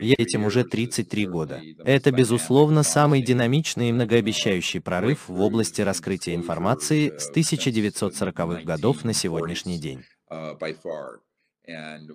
Я этим уже 33 года. Это, безусловно, самый динамичный и многообещающий прорыв в области раскрытия информации с 1940-х годов на сегодняшний день.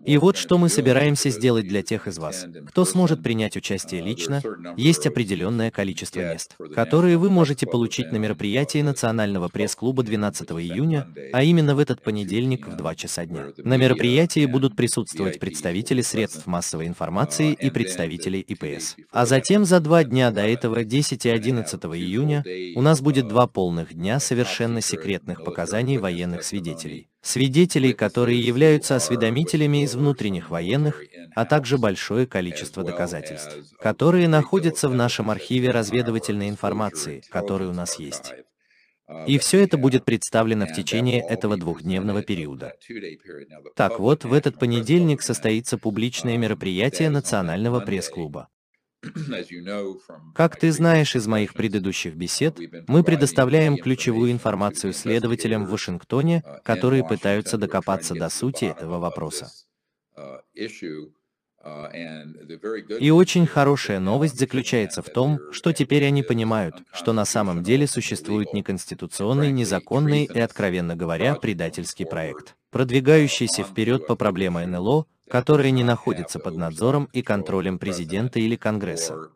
И вот что мы собираемся сделать для тех из вас, кто сможет принять участие лично. Есть определенное количество мест, которые вы можете получить на мероприятии Национального пресс-клуба 12 июня, а именно в этот понедельник в 2 часа дня. На мероприятии будут присутствовать представители средств массовой информации и представители ИПС. А затем за два дня до этого, 10 и 11 июня, у нас будет два полных дня совершенно секретных показаний военных свидетелей свидетелей, которые являются осведомителями из внутренних военных, а также большое количество доказательств, которые находятся в нашем архиве разведывательной информации, который у нас есть. И все это будет представлено в течение этого двухдневного периода. Так вот, в этот понедельник состоится публичное мероприятие Национального пресс-клуба. Как ты знаешь из моих предыдущих бесед, мы предоставляем ключевую информацию следователям в Вашингтоне, uh, которые пытаются докопаться до сути этого вопроса. uh, И очень хорошая новость заключается в том, что теперь они понимают, что на самом деле существует неконституционный, незаконный и, откровенно говоря, предательский проект, продвигающийся вперед по проблеме НЛО, которая не находится под надзором и контролем президента или Конгресса.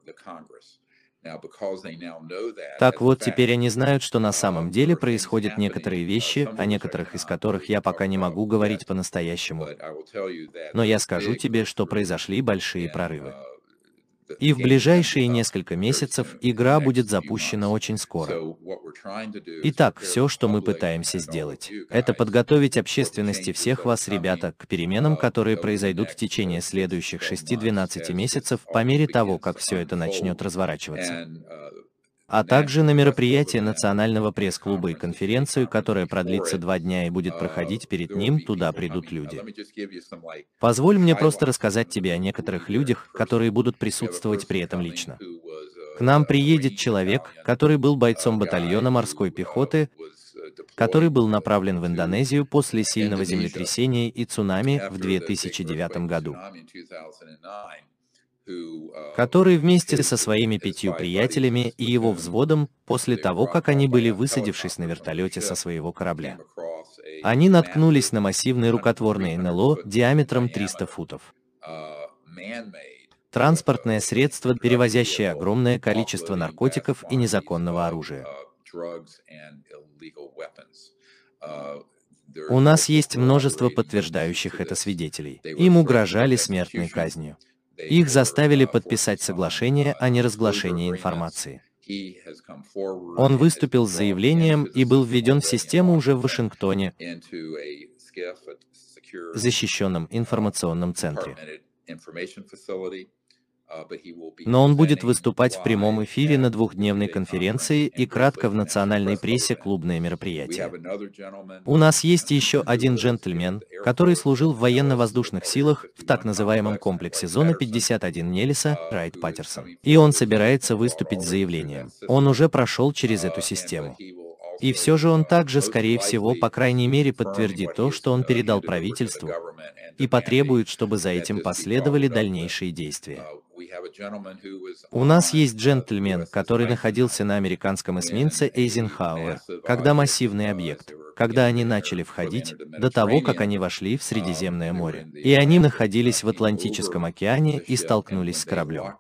Так вот, теперь они знают, что на самом деле происходят некоторые вещи, о некоторых из которых я пока не могу говорить по-настоящему. Но я скажу тебе, что произошли большие прорывы. И в ближайшие несколько месяцев игра будет запущена очень скоро. Итак, все, что мы пытаемся сделать, это подготовить общественности всех вас, ребята, к переменам, которые произойдут в течение следующих 6-12 месяцев по мере того, как все это начнет разворачиваться а также на мероприятие Национального пресс-клуба и конференцию, которая продлится два дня и будет проходить перед ним, туда придут люди. Позволь мне просто рассказать тебе о некоторых людях, которые будут присутствовать при этом лично. К нам приедет человек, который был бойцом батальона морской пехоты, который был направлен в Индонезию после сильного землетрясения и цунами в 2009 году который вместе со своими пятью приятелями и его взводом, после того, как они были высадившись на вертолете со своего корабля, они наткнулись на массивный рукотворный НЛО диаметром 300 футов. Транспортное средство, перевозящее огромное количество наркотиков и незаконного оружия. У нас есть множество подтверждающих это свидетелей. Им угрожали смертной казнью. Их заставили подписать соглашение о неразглашении информации. Он выступил с заявлением и был введен в систему уже в Вашингтоне, защищенном информационном центре. Но он будет выступать в прямом эфире на двухдневной конференции и кратко в национальной прессе клубное мероприятие. У нас есть еще один джентльмен, который служил в военно-воздушных силах в так называемом комплексе Зона 51 Нелиса, Райт Паттерсон. И он собирается выступить с заявлением. Он уже прошел через эту систему. И все же он также, скорее всего, по крайней мере подтвердит то, что он передал правительству, и потребует, чтобы за этим последовали дальнейшие действия. У нас есть джентльмен, который находился на американском эсминце Эйзенхауэр, когда массивный объект, когда они начали входить, до того, как они вошли в Средиземное море. И они находились в Атлантическом океане и столкнулись с кораблем.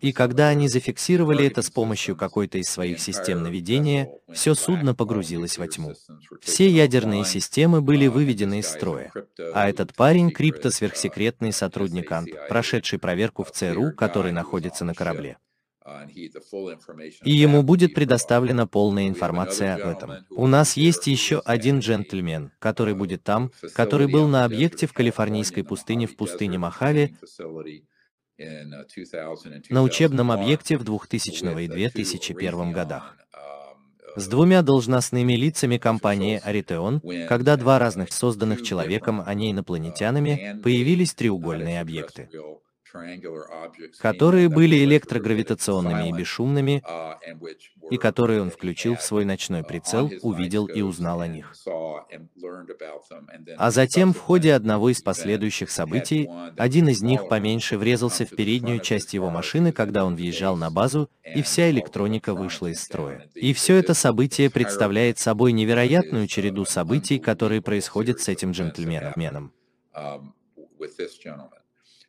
И когда они зафиксировали это с помощью какой-то из своих систем наведения, все судно погрузилось во тьму. Все ядерные системы были выведены из строя. А этот парень — крипто-сверхсекретный сотрудник АНТ, прошедший проверку в ЦРУ, который находится на корабле. И ему будет предоставлена полная информация об этом. У нас есть еще один джентльмен, который будет там, который был на объекте в калифорнийской пустыне в пустыне Мохаве, на учебном объекте в 2000 и 2001 годах с двумя должностными лицами компании Аритеон, когда два разных созданных человеком, а не инопланетянами, появились треугольные объекты. Которые были электрогравитационными и бесшумными, и которые он включил в свой ночной прицел, увидел и узнал о них. А затем, в ходе одного из последующих событий, один из них поменьше врезался в переднюю часть его машины, когда он въезжал на базу, и вся электроника вышла из строя. И все это событие представляет собой невероятную череду событий, которые происходят с этим джентльменом.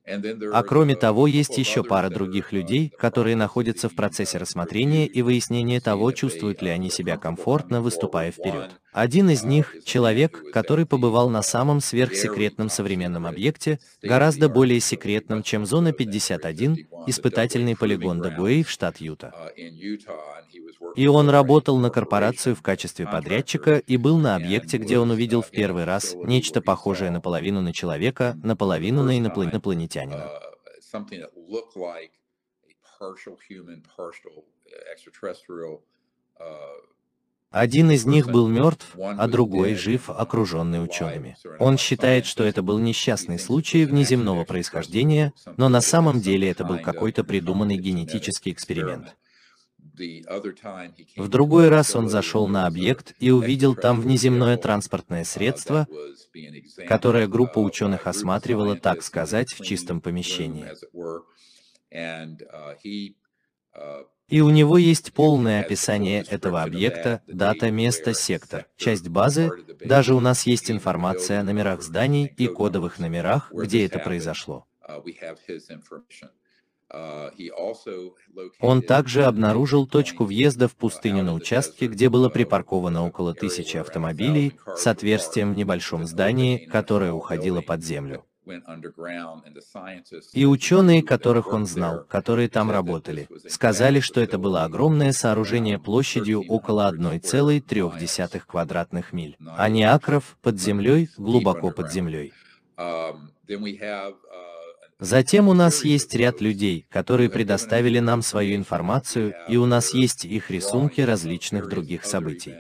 А кроме того, есть еще пара других людей, которые находятся в процессе рассмотрения и выяснения того, чувствуют ли они себя комфортно, выступая вперед. Один из них — человек, который побывал на самом сверхсекретном современном объекте, гораздо более секретном, чем Зона 51, испытательный полигон Дагуэй в штат Юта. И он работал на корпорацию в качестве подрядчика и был на объекте, где он увидел в первый раз нечто похожее наполовину на человека, наполовину на инопланетянина. Один из них был мертв, а другой жив, окруженный учеными. Он считает, что это был несчастный случай внеземного происхождения, но на самом деле это был какой-то придуманный генетический эксперимент. В другой раз он зашел на объект и увидел там внеземное транспортное средство, которое группа ученых осматривала, так сказать, в чистом помещении. И у него есть полное описание этого объекта, дата, место, сектор, часть базы, даже у нас есть информация о номерах зданий и кодовых номерах, где это произошло. Он также обнаружил точку въезда в пустыню на участке, где было припарковано около тысячи автомобилей с отверстием в небольшом здании, которое уходило под землю. И ученые, которых он знал, которые там работали, сказали, что это было огромное сооружение площадью около 1,3 квадратных миль, а не акров под землей, глубоко под землей. Затем у нас есть ряд людей, которые предоставили нам свою информацию, и у нас есть их рисунки различных других событий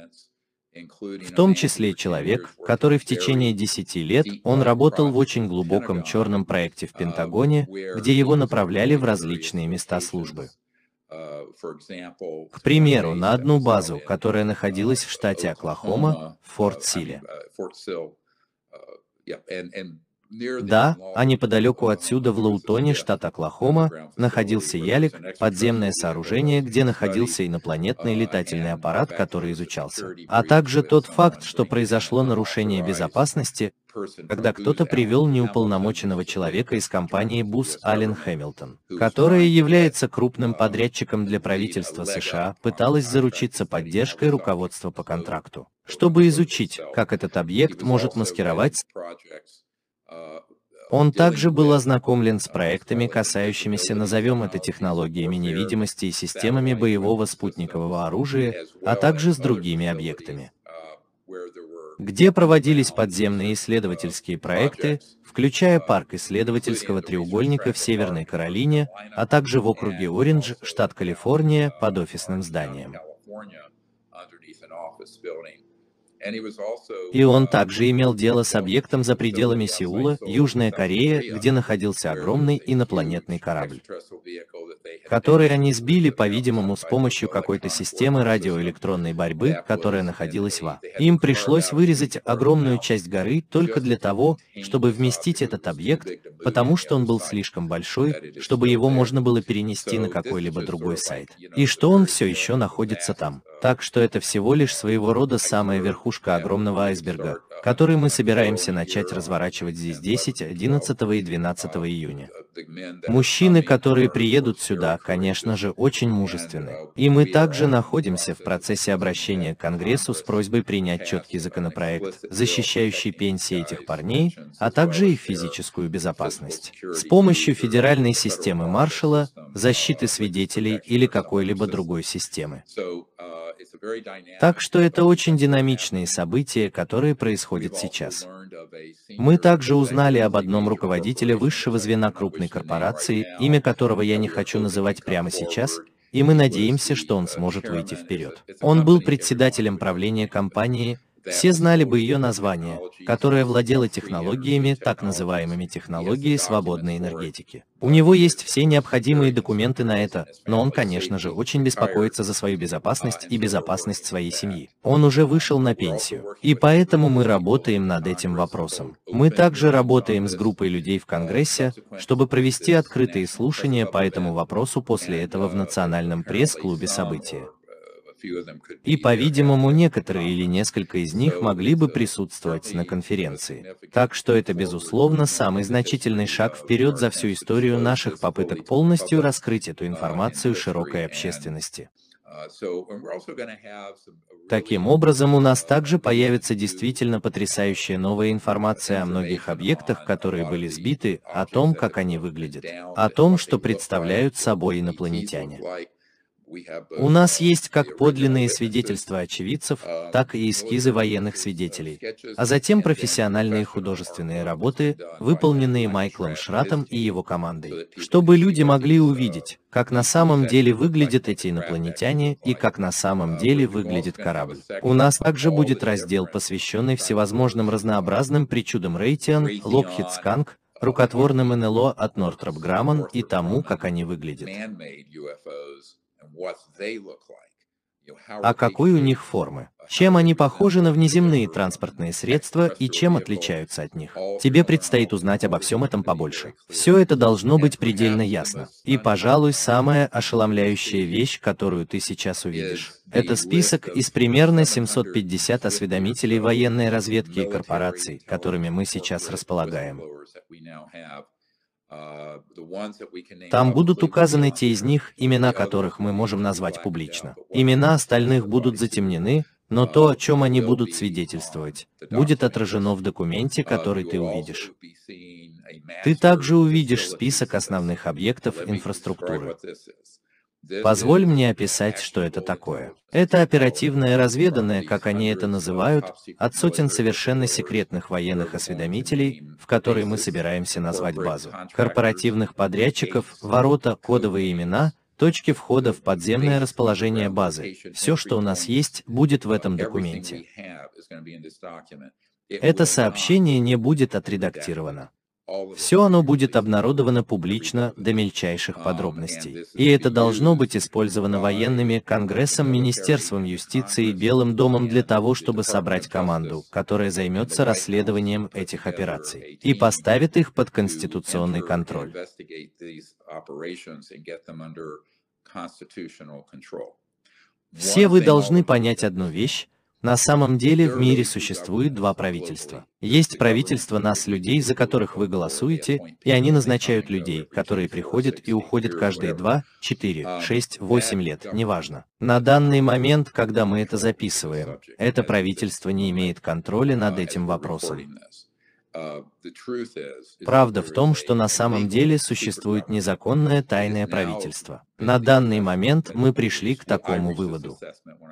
в том числе человек, который в течение 10 лет он работал в очень глубоком черном проекте в Пентагоне, где его направляли в различные места службы. К примеру, на одну базу, которая находилась в штате Оклахома, в Форт-Силе. Да, а неподалеку отсюда, в Лаутоне, штат Оклахома, находился Ялик, подземное сооружение, где находился инопланетный летательный аппарат, который изучался. А также тот факт, что произошло нарушение безопасности, когда кто-то привел неуполномоченного человека из компании Бус Аллен Хэмилтон, которая является крупным подрядчиком для правительства США, пыталась заручиться поддержкой руководства по контракту, чтобы изучить, как этот объект может маскировать он также был ознакомлен с проектами, касающимися, назовем это технологиями невидимости и системами боевого спутникового оружия, а также с другими объектами, где проводились подземные исследовательские проекты, включая парк исследовательского треугольника в Северной Каролине, а также в округе Ориндж, штат Калифорния, под офисным зданием. И он также имел дело с объектом за пределами Сеула, Южная Корея, где находился огромный инопланетный корабль, который они сбили, по-видимому, с помощью какой-то системы радиоэлектронной борьбы, которая находилась в А. Им пришлось вырезать огромную часть горы только для того, чтобы вместить этот объект, потому что он был слишком большой, чтобы его можно было перенести на какой-либо другой сайт. И что он все еще находится там. Так что это всего лишь своего рода самая верхушка огромного айсберга, который мы собираемся начать разворачивать здесь 10, 11 и 12 июня. Мужчины, которые приедут сюда, конечно же, очень мужественны. И мы также находимся в процессе обращения к Конгрессу с просьбой принять четкий законопроект, защищающий пенсии этих парней, а также их физическую безопасность. С помощью федеральной системы Маршалла, защиты свидетелей или какой-либо другой системы. Так что это очень динамичные события, которые происходят сейчас. Мы также узнали об одном руководителе высшего звена крупной корпорации, имя которого я не хочу называть прямо сейчас, и мы надеемся, что он сможет выйти вперед. Он был председателем правления компании, все знали бы ее название, которое владело технологиями, так называемыми технологии свободной энергетики. У него есть все необходимые документы на это, но он, конечно же, очень беспокоится за свою безопасность и безопасность своей семьи. Он уже вышел на пенсию. И поэтому мы работаем над этим вопросом. Мы также работаем с группой людей в Конгрессе, чтобы провести открытые слушания по этому вопросу после этого в Национальном пресс-клубе события. И, по-видимому, некоторые или несколько из них могли бы присутствовать на конференции. Так что это, безусловно, самый значительный шаг вперед за всю историю наших попыток полностью раскрыть эту информацию широкой общественности. Таким образом, у нас также появится действительно потрясающая новая информация о многих объектах, которые были сбиты, о том, как они выглядят, о том, что представляют собой инопланетяне. У нас есть как подлинные свидетельства очевидцев, так и эскизы военных свидетелей, а затем профессиональные художественные работы, выполненные Майклом Шратом и его командой, чтобы люди могли увидеть, как на самом деле выглядят эти инопланетяне и как на самом деле выглядит корабль. У нас также будет раздел, посвященный всевозможным разнообразным причудам Рейтиан, Локхит Сканк, рукотворным НЛО от Нортроп Грамман и тому, как они выглядят. А какой у них формы? Чем они похожи на внеземные транспортные средства и чем отличаются от них? Тебе предстоит узнать обо всем этом побольше. Все это должно быть предельно ясно. И, пожалуй, самая ошеломляющая вещь, которую ты сейчас увидишь. Это список из примерно 750 осведомителей военной разведки и корпораций, которыми мы сейчас располагаем. Там будут указаны те из них, имена которых мы можем назвать публично. Имена остальных будут затемнены, но то, о чем они будут свидетельствовать, будет отражено в документе, который ты увидишь. Ты также увидишь список основных объектов инфраструктуры. Позволь мне описать, что это такое. Это оперативное разведанное, как они это называют, от сотен совершенно секретных военных осведомителей, в которые мы собираемся назвать базу, корпоративных подрядчиков, ворота, кодовые имена, точки входа в подземное расположение базы. Все, что у нас есть, будет в этом документе. Это сообщение не будет отредактировано. Все оно будет обнародовано публично до мельчайших подробностей. И это должно быть использовано военными, Конгрессом, Министерством юстиции и Белым домом для того, чтобы собрать команду, которая займется расследованием этих операций и поставит их под конституционный контроль. Все вы должны понять одну вещь, на самом деле в мире существует два правительства. Есть правительство нас, людей, за которых вы голосуете, и они назначают людей, которые приходят и уходят каждые два, четыре, шесть, восемь лет, неважно. На данный момент, когда мы это записываем, это правительство не имеет контроля над этим вопросом. Uh, Правда в том, что на самом деле существует незаконное тайное правительство. На данный момент мы пришли к такому выводу.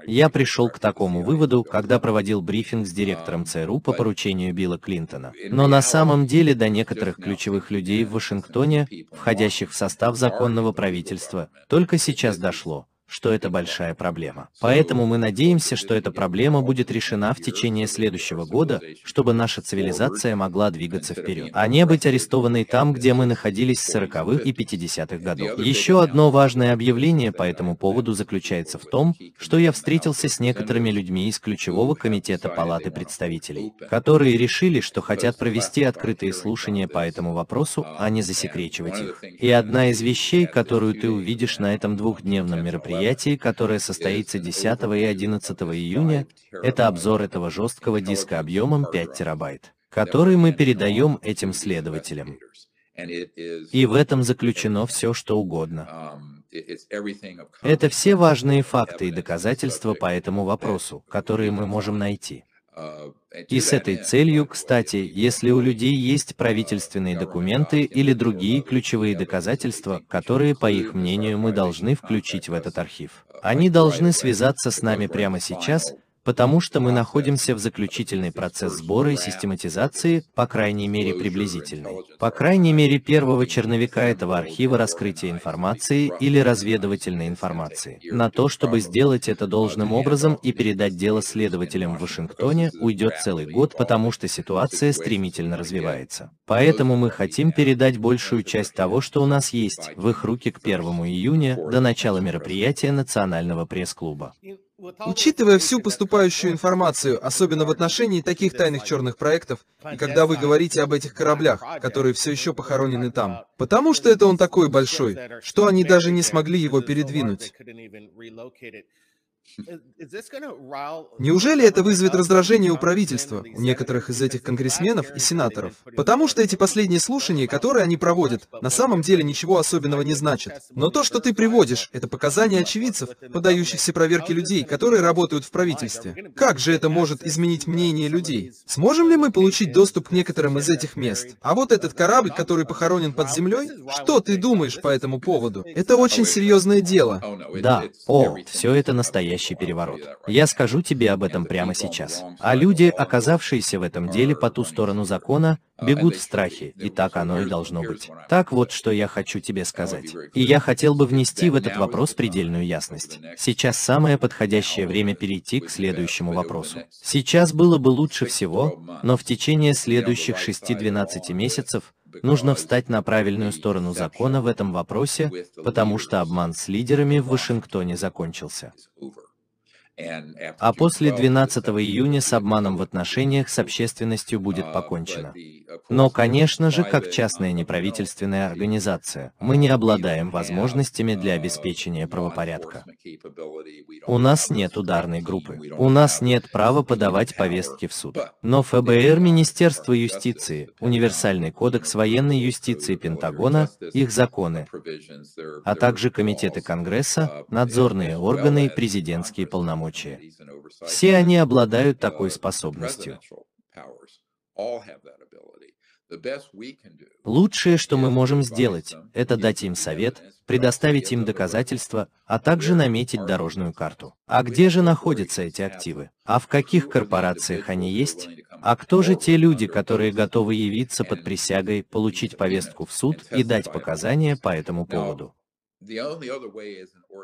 Я пришел к такому выводу, когда проводил брифинг с директором ЦРУ по поручению Билла Клинтона. Но на самом деле до некоторых ключевых людей в Вашингтоне, входящих в состав законного правительства, только сейчас дошло, что это большая проблема. Поэтому мы надеемся, что эта проблема будет решена в течение следующего года, чтобы наша цивилизация могла двигаться вперед, а не быть арестованной там, где мы находились с 40-х и 50-х годов. Еще одно важное объявление по этому поводу заключается в том, что я встретился с некоторыми людьми из ключевого комитета Палаты представителей, которые решили, что хотят провести открытые слушания по этому вопросу, а не засекречивать их. И одна из вещей, которую ты увидишь на этом двухдневном мероприятии, мероприятии, которое состоится 10 и 11 июня, это обзор этого жесткого диска объемом 5 терабайт, который мы передаем этим следователям. И в этом заключено все, что угодно. Это все важные факты и доказательства по этому вопросу, которые мы можем найти. И с этой целью, кстати, если у людей есть правительственные документы или другие ключевые доказательства, которые, по их мнению, мы должны включить в этот архив, они должны связаться с нами прямо сейчас, потому что мы находимся в заключительный процесс сбора и систематизации, по крайней мере приблизительный. По крайней мере первого черновика этого архива раскрытия информации или разведывательной информации. На то, чтобы сделать это должным образом и передать дело следователям в Вашингтоне, уйдет целый год, потому что ситуация стремительно развивается. Поэтому мы хотим передать большую часть того, что у нас есть, в их руки к 1 июня, до начала мероприятия Национального пресс-клуба. Учитывая всю поступающую информацию, особенно в отношении таких тайных черных проектов, и когда вы говорите об этих кораблях, которые все еще похоронены там, потому что это он такой большой, что они даже не смогли его передвинуть. Неужели это вызовет раздражение у правительства, у некоторых из этих конгрессменов и сенаторов? Потому что эти последние слушания, которые они проводят, на самом деле ничего особенного не значат. Но то, что ты приводишь, это показания очевидцев, подающихся проверке людей, которые работают в правительстве. Как же это может изменить мнение людей? Сможем ли мы получить доступ к некоторым из этих мест? А вот этот корабль, который похоронен под землей, что ты думаешь по этому поводу? Это очень серьезное дело. Да, о, все это настоящий настоящий переворот. Я скажу тебе об этом прямо сейчас. А люди, оказавшиеся в этом деле по ту сторону закона, бегут в страхе, и так оно и должно быть. Так вот, что я хочу тебе сказать. И я хотел бы внести в этот вопрос предельную ясность. Сейчас самое подходящее время перейти к следующему вопросу. Сейчас было бы лучше всего, но в течение следующих 6-12 месяцев нужно встать на правильную сторону закона в этом вопросе, потому что обман с лидерами в Вашингтоне закончился. А после 12 июня с обманом в отношениях с общественностью будет покончено. Но, конечно же, как частная неправительственная организация, мы не обладаем возможностями для обеспечения правопорядка. У нас нет ударной группы. У нас нет права подавать повестки в суд. Но ФБР, Министерство юстиции, Универсальный кодекс военной юстиции Пентагона, их законы, а также комитеты Конгресса, надзорные органы и президентские полномочия. Все они обладают такой способностью. Лучшее, что мы можем сделать, это дать им совет, предоставить им доказательства, а также наметить дорожную карту. А где же находятся эти активы? А в каких корпорациях они есть? А кто же те люди, которые готовы явиться под присягой, получить повестку в суд и дать показания по этому поводу?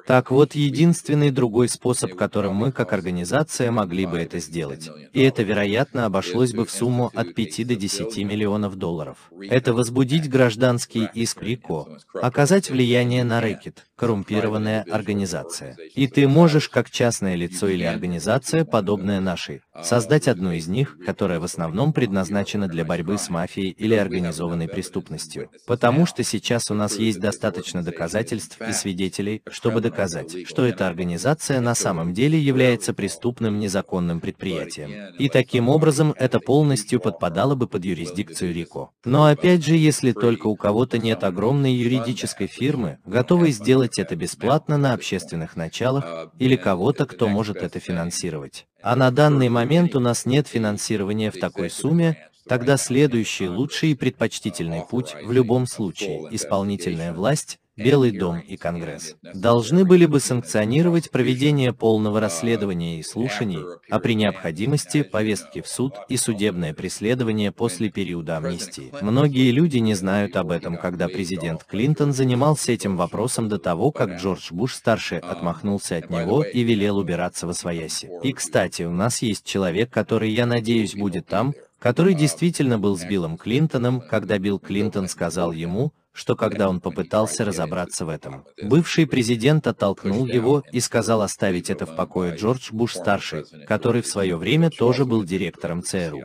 Так вот, единственный другой способ, которым мы, как организация, могли бы это сделать. И это, вероятно, обошлось бы в сумму от 5 до 10 миллионов долларов. Это возбудить гражданский иск РИКО, оказать влияние на рэкет, коррумпированная организация. И ты можешь, как частное лицо или организация, подобная нашей, создать одну из них, которая в основном предназначена для борьбы с мафией или организованной преступностью. Потому что сейчас у нас есть достаточно доказательств и свидетелей, чтобы доказать, что эта организация на самом деле является преступным незаконным предприятием. И таким образом это полностью подпадало бы под юрисдикцию РИКО. Но опять же, если только у кого-то нет огромной юридической фирмы, готовой сделать это бесплатно на общественных началах, или кого-то, кто может это финансировать. А на данный момент у нас нет финансирования в такой сумме, тогда следующий лучший и предпочтительный путь в любом случае – исполнительная власть, Белый дом и Конгресс должны были бы санкционировать проведение полного расследования и слушаний, а при необходимости повестки в суд и судебное преследование после периода амнистии. Многие люди не знают об этом, когда президент Клинтон занимался этим вопросом до того, как Джордж Буш-старший отмахнулся от него и велел убираться во свояси. И, кстати, у нас есть человек, который, я надеюсь, будет там, который действительно был с Биллом Клинтоном, когда Билл Клинтон сказал ему, что когда он попытался разобраться в этом, бывший президент оттолкнул его и сказал оставить это в покое Джордж Буш-старший, который в свое время тоже был директором ЦРУ.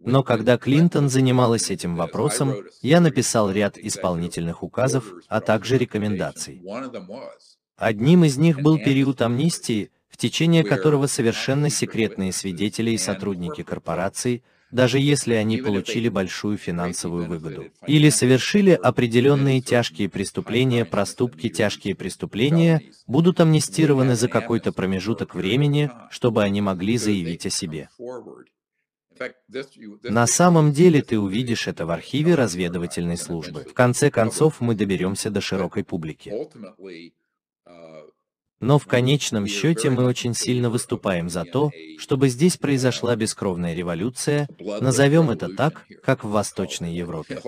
Но когда Клинтон занималась этим вопросом, я написал ряд исполнительных указов, а также рекомендаций. Одним из них был период амнистии, в течение которого совершенно секретные свидетели и сотрудники корпораций даже если они получили большую финансовую выгоду. Или совершили определенные тяжкие преступления, проступки, тяжкие преступления, будут амнистированы за какой-то промежуток времени, чтобы они могли заявить о себе. На самом деле ты увидишь это в архиве разведывательной службы. В конце концов, мы доберемся до широкой публики. Но в конечном счете мы очень сильно выступаем за то, чтобы здесь произошла бескровная революция, назовем это так, как в Восточной Европе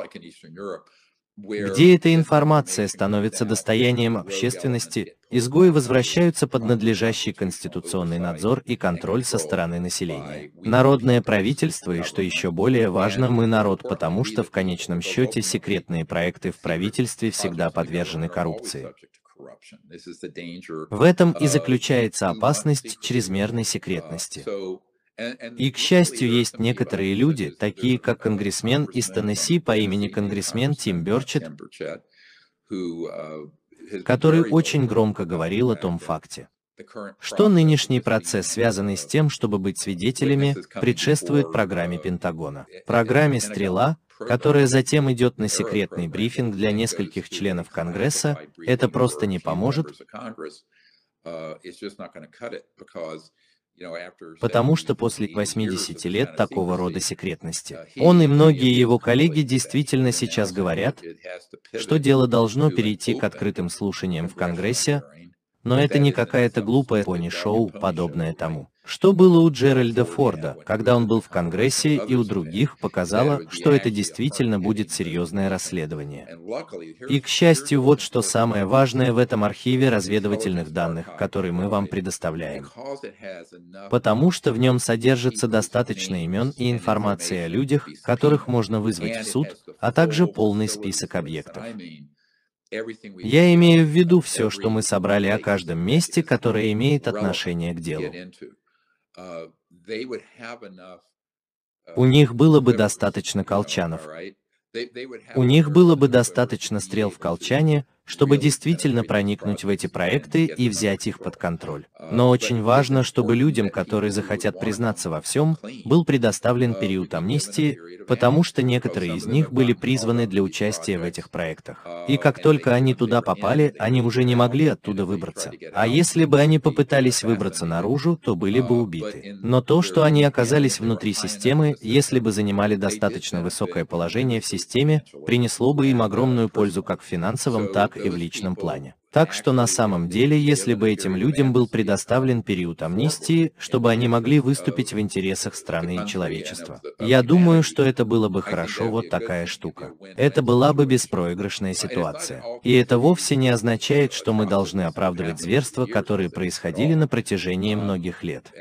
где эта информация становится достоянием общественности, изгои возвращаются под надлежащий конституционный надзор и контроль со стороны населения. Народное правительство и, что еще более важно, мы народ, потому что в конечном счете секретные проекты в правительстве всегда подвержены коррупции. В этом и заключается опасность чрезмерной секретности. И, к счастью, есть некоторые люди, такие как конгрессмен из Теннесси по имени конгрессмен Тим Бёрчет, который очень громко говорил о том факте, что нынешний процесс, связанный с тем, чтобы быть свидетелями, предшествует программе Пентагона. Программе «Стрела», которая затем идет на секретный брифинг для нескольких членов Конгресса, это просто не поможет, Потому что после 80 лет такого рода секретности, он и многие его коллеги действительно сейчас говорят, что дело должно перейти к открытым слушаниям в Конгрессе, но это не какая-то глупая пони-шоу, подобное тому. Что было у Джеральда Форда, когда он был в Конгрессе, и у других показало, что это действительно будет серьезное расследование. И, к счастью, вот что самое важное в этом архиве разведывательных данных, который мы вам предоставляем. Потому что в нем содержится достаточно имен и информации о людях, которых можно вызвать в суд, а также полный список объектов. Я имею в виду все, что мы собрали о каждом месте, которое имеет отношение к делу. Uh, У них было бы достаточно колчанов. У них было бы достаточно стрел в колчане, чтобы действительно проникнуть в эти проекты и взять их под контроль. Но очень важно, чтобы людям, которые захотят признаться во всем, был предоставлен период амнистии, потому что некоторые из них были призваны для участия в этих проектах. И как только они туда попали, они уже не могли оттуда выбраться. А если бы они попытались выбраться наружу, то были бы убиты. Но то, что они оказались внутри системы, если бы занимали достаточно высокое положение в системе, принесло бы им огромную пользу как в финансовом, так и в личном плане. Так что на самом деле, если бы этим людям был предоставлен период амнистии, чтобы они могли выступить в интересах страны и человечества, я думаю, что это было бы хорошо вот такая штука. Это была бы беспроигрышная ситуация. И это вовсе не означает, что мы должны оправдывать зверства, которые происходили на протяжении многих лет.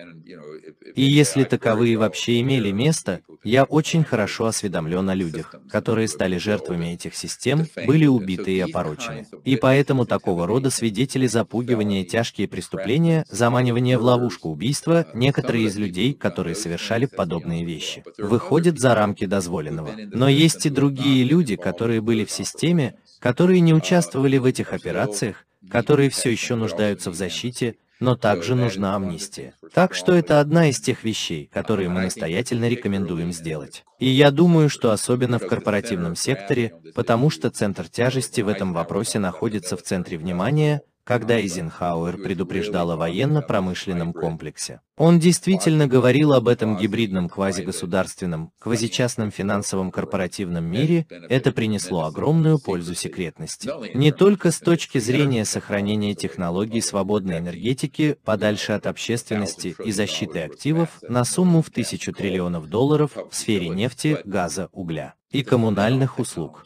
И если таковые вообще имели место, я очень хорошо осведомлен о людях, которые стали жертвами этих систем, были убиты и опорочены. И поэтому такого рода свидетели запугивания, тяжкие преступления, заманивания в ловушку убийства, некоторые из людей, которые совершали подобные вещи, выходят за рамки дозволенного. Но есть и другие люди, которые были в системе, которые не участвовали в этих операциях, которые все еще нуждаются в защите, но также нужна амнистия. Так что это одна из тех вещей, которые мы настоятельно рекомендуем сделать. И я думаю, что особенно в корпоративном секторе, потому что центр тяжести в этом вопросе находится в центре внимания, когда Эйзенхауэр предупреждал о военно-промышленном комплексе. Он действительно говорил об этом гибридном квазигосударственном, квазичастном финансовом корпоративном мире, это принесло огромную пользу секретности. Не только с точки зрения сохранения технологий свободной энергетики подальше от общественности и защиты активов на сумму в тысячу триллионов долларов в сфере нефти, газа, угля и коммунальных услуг.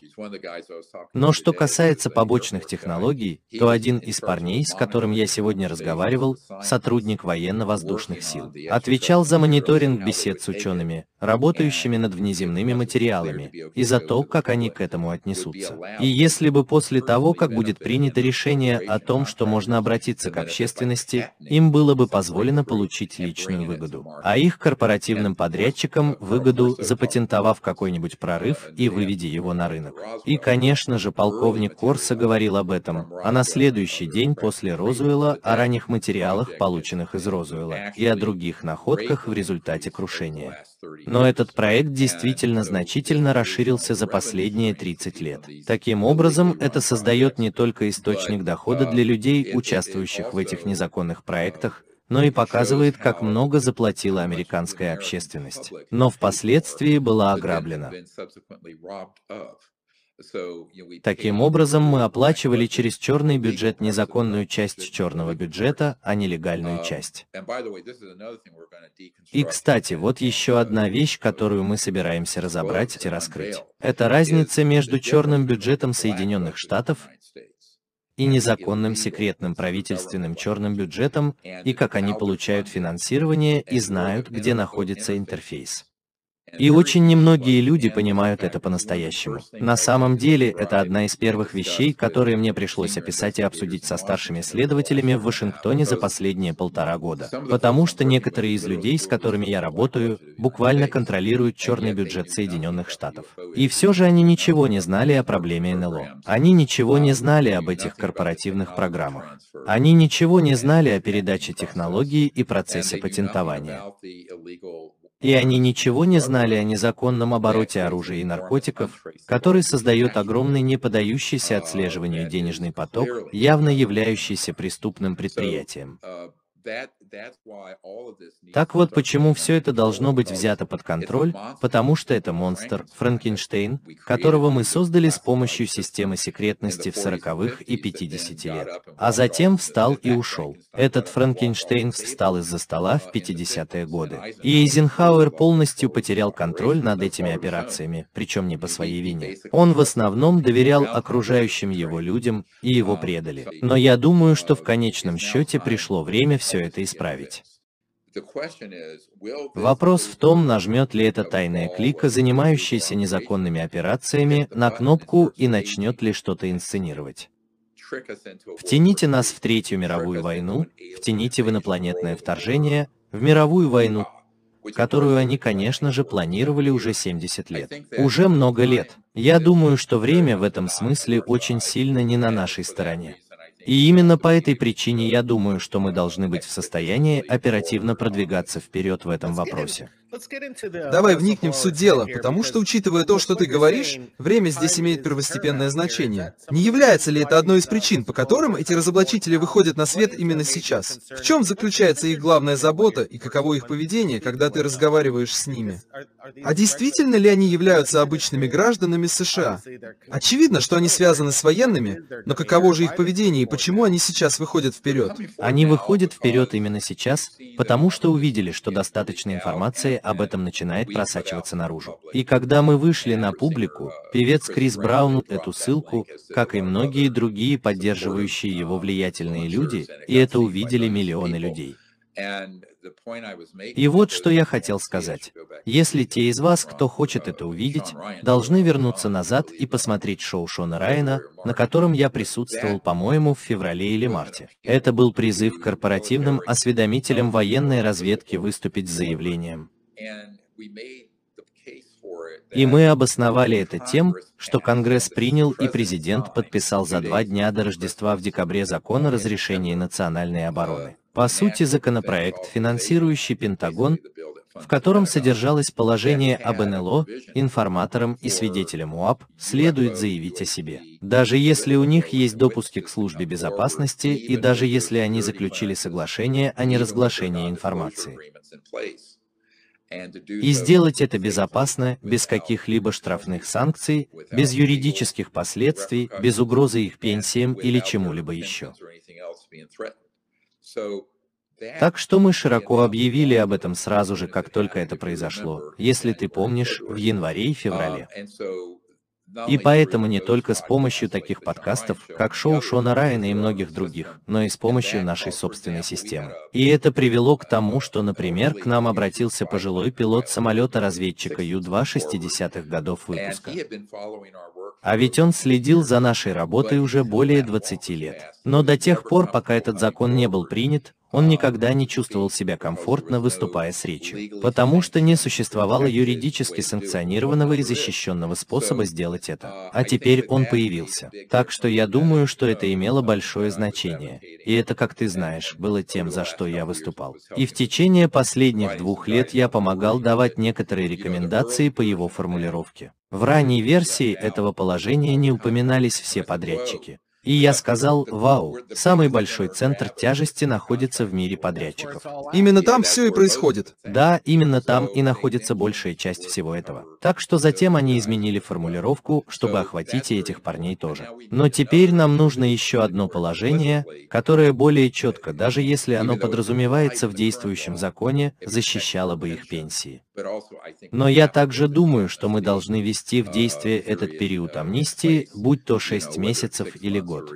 Но что касается побочных технологий, то один из парней, с которым я сегодня разговаривал, сотрудник военно-воздушных сил, отвечал за мониторинг бесед с учеными, работающими над внеземными материалами, и за то, как они к этому отнесутся. И если бы после того, как будет принято решение о том, что можно обратиться к общественности, им было бы позволено получить личную выгоду, а их корпоративным подрядчикам выгоду, запатентовав какой-нибудь прорыв и выведя его на рынок. И, конечно же, полковник Корса говорил об этом, а на следующий день после Розуэлла о ранних материалах, полученных из Розуэлла, и о других находках в результате крушения. Но этот проект действительно значительно расширился за последние 30 лет. Таким образом, это создает не только источник дохода для людей, участвующих в этих незаконных проектах, но и показывает, как много заплатила американская общественность, но впоследствии была ограблена. Таким образом, мы оплачивали через черный бюджет незаконную часть черного бюджета, а не легальную Um, часть. И, кстати, вот еще одна вещь, которую мы собираемся разобрать и раскрыть. Это разница между черным бюджетом Соединенных Штатов и незаконным секретным правительственным черным бюджетом, и как они получают финансирование и знают, где находится интерфейс. И очень немногие люди понимают это по-настоящему. На самом деле, это одна из первых вещей, которые мне пришлось описать и обсудить со старшими следователями в Вашингтоне за последние полтора года. Потому что некоторые из людей, с которыми я работаю, буквально контролируют черный бюджет Соединенных Штатов. И все же они ничего не знали о проблеме НЛО. Они ничего не знали об этих корпоративных программах. Они ничего не знали о передаче технологий и процессе патентования. И они ничего не знали о незаконном обороте оружия и наркотиков, который создает огромный неподающийся отслеживанию денежный поток, явно являющийся преступным предприятием. Так вот почему все это должно быть взято под контроль, потому что это монстр, Франкенштейн, которого мы создали с помощью системы секретности в 40-х и 50 лет. А затем встал и ушел. Этот Франкенштейн встал из-за стола в 50-е годы. И Эйзенхауэр полностью потерял контроль над этими операциями, причем не по своей вине. Он в основном доверял окружающим его людям, и его предали. Но я думаю, что в конечном счете пришло время все это исправить. Вопрос в том, нажмет ли эта тайная клика, занимающаяся незаконными операциями, на кнопку и начнет ли что-то инсценировать. Втяните нас в Третью мировую войну, втяните в инопланетное вторжение, в мировую войну, которую они, конечно же, планировали уже 70 лет. Уже много лет. Я думаю, что время в этом смысле очень сильно не на нашей стороне. И именно по этой причине я думаю, что мы должны быть в состоянии оперативно продвигаться вперед в этом вопросе. Давай вникнем в суть дела, потому что, учитывая то, что ты говоришь, время здесь имеет первостепенное значение. Не является ли это одной из причин, по которым эти разоблачители выходят на свет именно сейчас? В чем заключается их главная забота и каково их поведение, когда ты разговариваешь с ними? А действительно ли они являются обычными гражданами США? Очевидно, что они связаны с военными, но каково же их поведение и почему они сейчас выходят вперед? Они выходят вперед именно сейчас, потому что увидели, что достаточно информации об этом начинает просачиваться наружу. И когда мы вышли на публику, певец Крис Браун эту ссылку, как и многие другие поддерживающие его влиятельные люди, и это увидели миллионы людей. И вот что я хотел сказать. Если те из вас, кто хочет это увидеть, должны вернуться назад и посмотреть шоу Шона Райана, на котором я присутствовал, по-моему, в феврале или марте. Это был призыв корпоративным осведомителям военной разведки выступить с заявлением. И мы обосновали это тем, что Конгресс принял и президент подписал за два дня до Рождества в декабре закон о разрешении национальной обороны. По сути, законопроект, финансирующий Пентагон, в котором содержалось положение об НЛО, информаторам и свидетелям УАП, следует заявить о себе. Даже если у них есть допуски к службе безопасности и даже если они заключили соглашение о неразглашении информации. И сделать это безопасно, без каких-либо штрафных санкций, без юридических последствий, без угрозы их пенсиям или чему-либо еще. Так что мы широко объявили об этом сразу же, как только это произошло, если ты помнишь, в январе и феврале. И поэтому не только с помощью таких подкастов, как шоу Шона Райана и многих других, но и с помощью нашей собственной системы. И это привело к тому, что, например, к нам обратился пожилой пилот самолета-разведчика Ю-2 60-х годов выпуска. А ведь он следил за нашей работой уже более 20 лет. Но до тех пор, пока этот закон не был принят, он никогда не чувствовал себя комфортно, выступая с речью, потому что не существовало юридически санкционированного и защищенного способа сделать это. А теперь он появился. Так что я думаю, что это имело большое значение. И это, как ты знаешь, было тем, за что я выступал. И в течение последних двух лет я помогал давать некоторые рекомендации по его формулировке. В ранней версии этого положения не упоминались все подрядчики. И я сказал, вау, самый большой центр тяжести находится в мире подрядчиков. Именно там все и происходит. Да, именно там и находится большая часть всего этого. Так что затем они изменили формулировку, чтобы охватить и этих парней тоже. Но теперь нам нужно еще одно положение, которое более четко, даже если оно подразумевается в действующем законе, защищало бы их пенсии. Но я также думаю, что мы должны ввести в действие этот период амнистии, будь то 6 месяцев или год.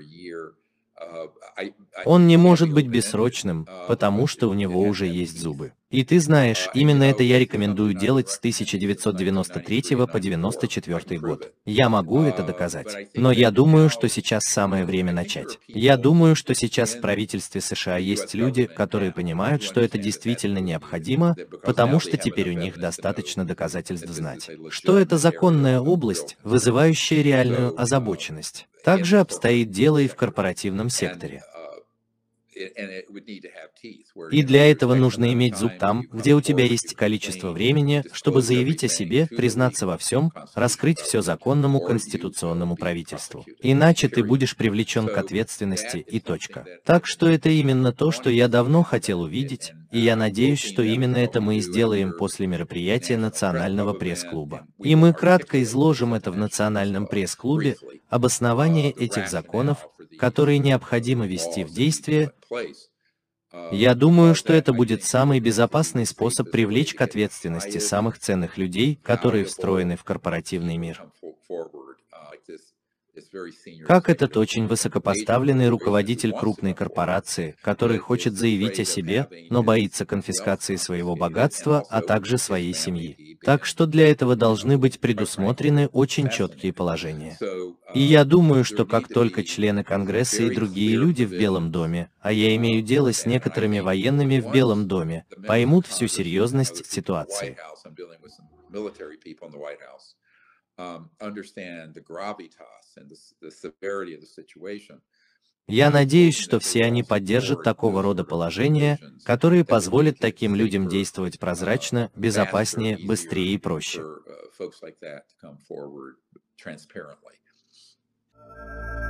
Он не может быть бессрочным, потому что у него уже есть зубы. И ты знаешь, именно это я рекомендую делать с 1993 по 94 год. Я могу это доказать. Но я думаю, что сейчас самое время начать. Я думаю, что сейчас в правительстве США есть люди, которые понимают, что это действительно необходимо, потому что теперь у них достаточно доказательств знать, что это законная область, вызывающая реальную озабоченность. Также обстоит дело и в корпоративном секторе. И для этого нужно иметь зуб там, где у тебя есть количество времени, чтобы заявить о себе, признаться во всем, раскрыть все законному конституционному правительству. Иначе ты будешь привлечен к ответственности и точка. Так что это именно то, что я давно хотел увидеть, и я надеюсь, что именно это мы и сделаем после мероприятия Национального пресс-клуба. И мы кратко изложим это в Национальном пресс-клубе, обоснование этих законов, которые необходимо ввести в действие, я думаю, что это будет самый безопасный способ привлечь к ответственности самых ценных людей, которые встроены в корпоративный мир. Как этот очень высокопоставленный руководитель крупной корпорации, который хочет заявить о себе, но боится конфискации своего богатства, а также своей семьи. Так что для этого должны быть предусмотрены очень четкие положения. И я думаю, что как только члены Конгресса и другие люди в Белом доме, а я имею дело с некоторыми военными в Белом доме, поймут всю серьезность ситуации. Um, Я надеюсь, что все они поддержат такого рода положения, которые позволят таким людям действовать прозрачно, безопаснее, быстрее и проще. Uh,